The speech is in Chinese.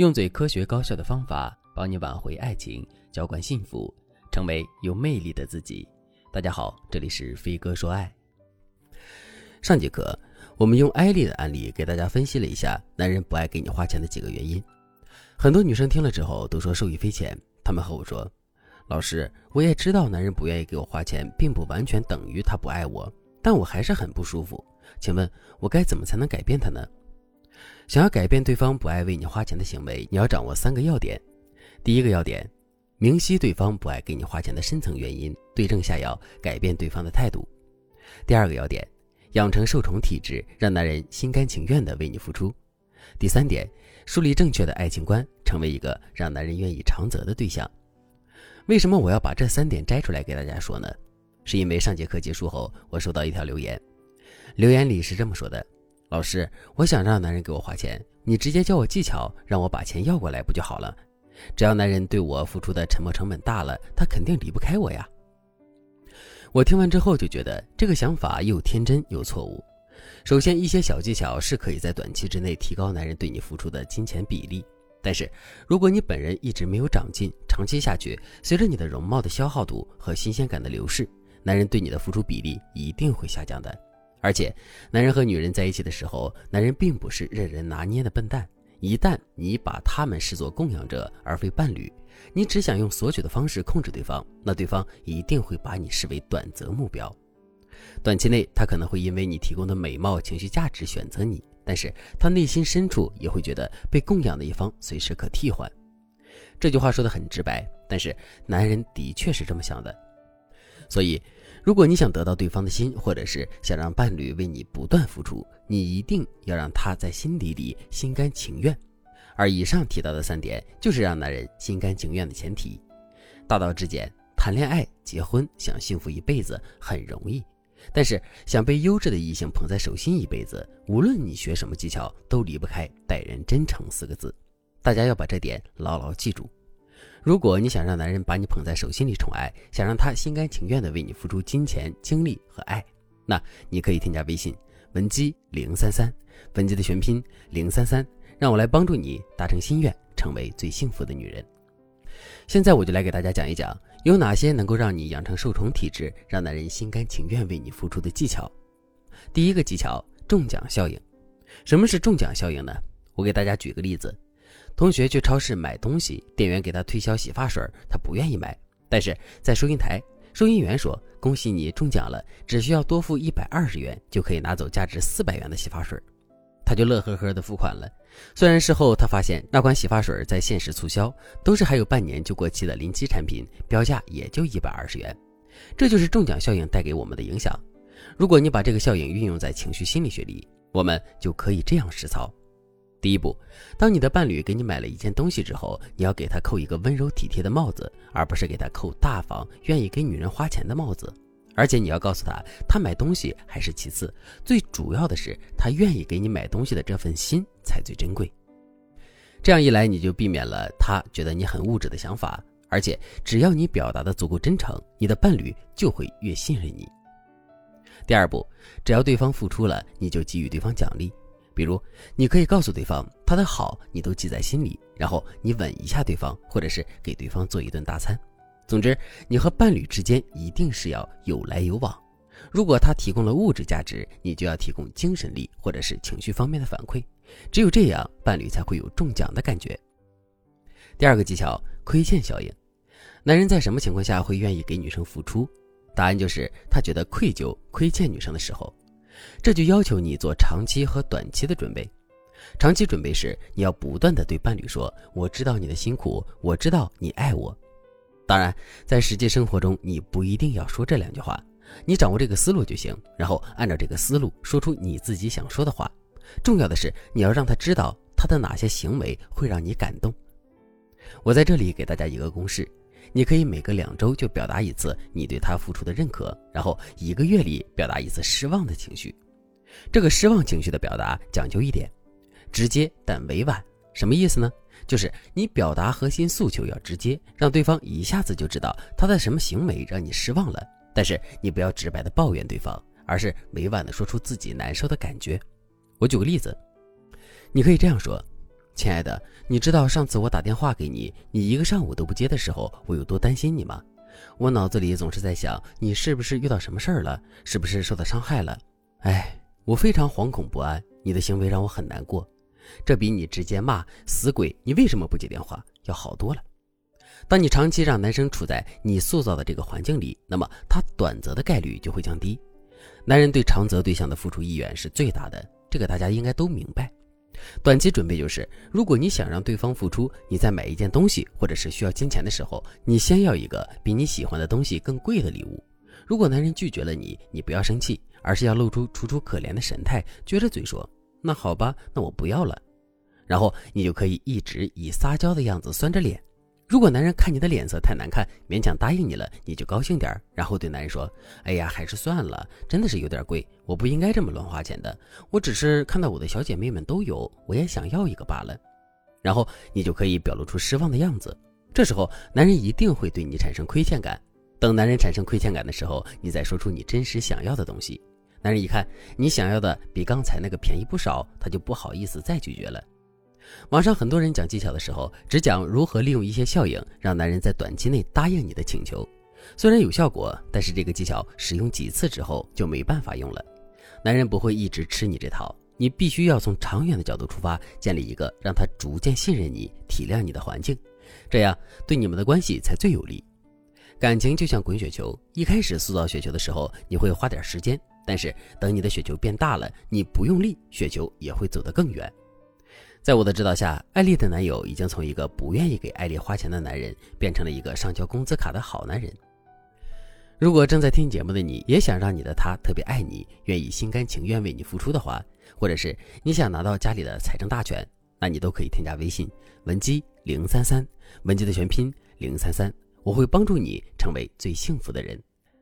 用最科学高效的方法帮你挽回爱情，浇灌幸福，成为有魅力的自己。大家好，这里是飞哥说爱。上节课我们用艾丽的案例给大家分析了一下男人不爱给你花钱的几个原因。很多女生听了之后都说受益匪浅，她们和我说：“老师，我也知道男人不愿意给我花钱，并不完全等于他不爱我，但我还是很不舒服。请问，我该怎么才能改变他呢？”想要改变对方不爱为你花钱的行为，你要掌握三个要点。第一个要点，明晰对方不爱给你花钱的深层原因，对症下药，改变对方的态度。第二个要点，养成受宠体质，让男人心甘情愿地为你付出。第三点，树立正确的爱情观，成为一个让男人愿意长择的对象。为什么我要把这三点摘出来给大家说呢？是因为上节课结束后，我收到一条留言，留言里是这么说的。老师，我想让男人给我花钱，你直接教我技巧，让我把钱要过来不就好了？只要男人对我付出的沉没成本大了，他肯定离不开我呀。我听完之后就觉得这个想法又天真又错误。首先，一些小技巧是可以在短期之内提高男人对你付出的金钱比例，但是如果你本人一直没有长进，长期下去，随着你的容貌的消耗度和新鲜感的流逝，男人对你的付出比例一定会下降的。而且，男人和女人在一起的时候，男人并不是任人拿捏的笨蛋。一旦你把他们视作供养者而非伴侣，你只想用索取的方式控制对方，那对方一定会把你视为短择目标。短期内，他可能会因为你提供的美貌、情绪价值选择你，但是他内心深处也会觉得被供养的一方随时可替换。这句话说的很直白，但是男人的确是这么想的，所以。如果你想得到对方的心，或者是想让伴侣为你不断付出，你一定要让他在心底里心甘情愿。而以上提到的三点，就是让男人心甘情愿的前提。大道至简，谈恋爱、结婚，想幸福一辈子很容易，但是想被优质的异性捧在手心一辈子，无论你学什么技巧，都离不开待人真诚四个字。大家要把这点牢牢记住。如果你想让男人把你捧在手心里宠爱，想让他心甘情愿地为你付出金钱、精力和爱，那你可以添加微信文姬零三三，文姬的全拼零三三，让我来帮助你达成心愿，成为最幸福的女人。现在我就来给大家讲一讲有哪些能够让你养成受宠体质，让男人心甘情愿为你付出的技巧。第一个技巧：中奖效应。什么是中奖效应呢？我给大家举个例子。同学去超市买东西，店员给他推销洗发水，他不愿意买。但是在收银台，收银员说：“恭喜你中奖了，只需要多付一百二十元，就可以拿走价值四百元的洗发水。”他就乐呵呵的付款了。虽然事后他发现那款洗发水在限时促销，都是还有半年就过期的临期产品，标价也就一百二十元。这就是中奖效应带给我们的影响。如果你把这个效应运用在情绪心理学里，我们就可以这样实操。第一步，当你的伴侣给你买了一件东西之后，你要给他扣一个温柔体贴的帽子，而不是给他扣大方、愿意给女人花钱的帽子。而且你要告诉他，他买东西还是其次，最主要的是他愿意给你买东西的这份心才最珍贵。这样一来，你就避免了他觉得你很物质的想法。而且只要你表达的足够真诚，你的伴侣就会越信任你。第二步，只要对方付出了，你就给予对方奖励。比如，你可以告诉对方他的好你都记在心里，然后你吻一下对方，或者是给对方做一顿大餐。总之，你和伴侣之间一定是要有来有往。如果他提供了物质价值，你就要提供精神力或者是情绪方面的反馈。只有这样，伴侣才会有中奖的感觉。第二个技巧：亏欠效应。男人在什么情况下会愿意给女生付出？答案就是他觉得愧疚、亏欠女生的时候。这就要求你做长期和短期的准备。长期准备时，你要不断的对伴侣说：“我知道你的辛苦，我知道你爱我。”当然，在实际生活中，你不一定要说这两句话，你掌握这个思路就行。然后按照这个思路说出你自己想说的话。重要的是，你要让他知道他的哪些行为会让你感动。我在这里给大家一个公式。你可以每隔两周就表达一次你对他付出的认可，然后一个月里表达一次失望的情绪。这个失望情绪的表达讲究一点，直接但委婉。什么意思呢？就是你表达核心诉求要直接，让对方一下子就知道他的什么行为让你失望了。但是你不要直白的抱怨对方，而是委婉的说出自己难受的感觉。我举个例子，你可以这样说：“亲爱的，你知道上次我打电话给你，你一个上午都不接的时候，我有多担心你吗？我脑子里总是在想，你是不是遇到什么事儿了？是不是受到伤害了？哎，我非常惶恐不安，你的行为让我很难过，这比你直接骂死鬼，你为什么不接电话要好多了。当你长期让男生处在你塑造的这个环境里，那么他短则的概率就会降低。男人对长则对象的付出意愿是最大的，这个大家应该都明白。短期准备就是，如果你想让对方付出，你在买一件东西或者是需要金钱的时候，你先要一个比你喜欢的东西更贵的礼物。如果男人拒绝了你，你不要生气，而是要露出楚楚可怜的神态，撅着嘴说：“那好吧，那我不要了。”然后你就可以一直以撒娇的样子酸着脸。如果男人看你的脸色太难看，勉强答应你了，你就高兴点然后对男人说：“哎呀，还是算了，真的是有点贵，我不应该这么乱花钱的。我只是看到我的小姐妹们都有，我也想要一个罢了。”然后你就可以表露出失望的样子。这时候男人一定会对你产生亏欠感。等男人产生亏欠感的时候，你再说出你真实想要的东西。男人一看你想要的比刚才那个便宜不少，他就不好意思再拒绝了。网上很多人讲技巧的时候，只讲如何利用一些效应，让男人在短期内答应你的请求。虽然有效果，但是这个技巧使用几次之后就没办法用了。男人不会一直吃你这套，你必须要从长远的角度出发，建立一个让他逐渐信任你、体谅你的环境，这样对你们的关系才最有利。感情就像滚雪球，一开始塑造雪球的时候，你会花点时间，但是等你的雪球变大了，你不用力，雪球也会走得更远。在我的指导下，艾丽的男友已经从一个不愿意给艾丽花钱的男人，变成了一个上交工资卡的好男人。如果正在听节目的你也想让你的他特别爱你，愿意心甘情愿为你付出的话，或者是你想拿到家里的财政大权，那你都可以添加微信文姬零三三，文姬的全拼零三三，我会帮助你成为最幸福的人。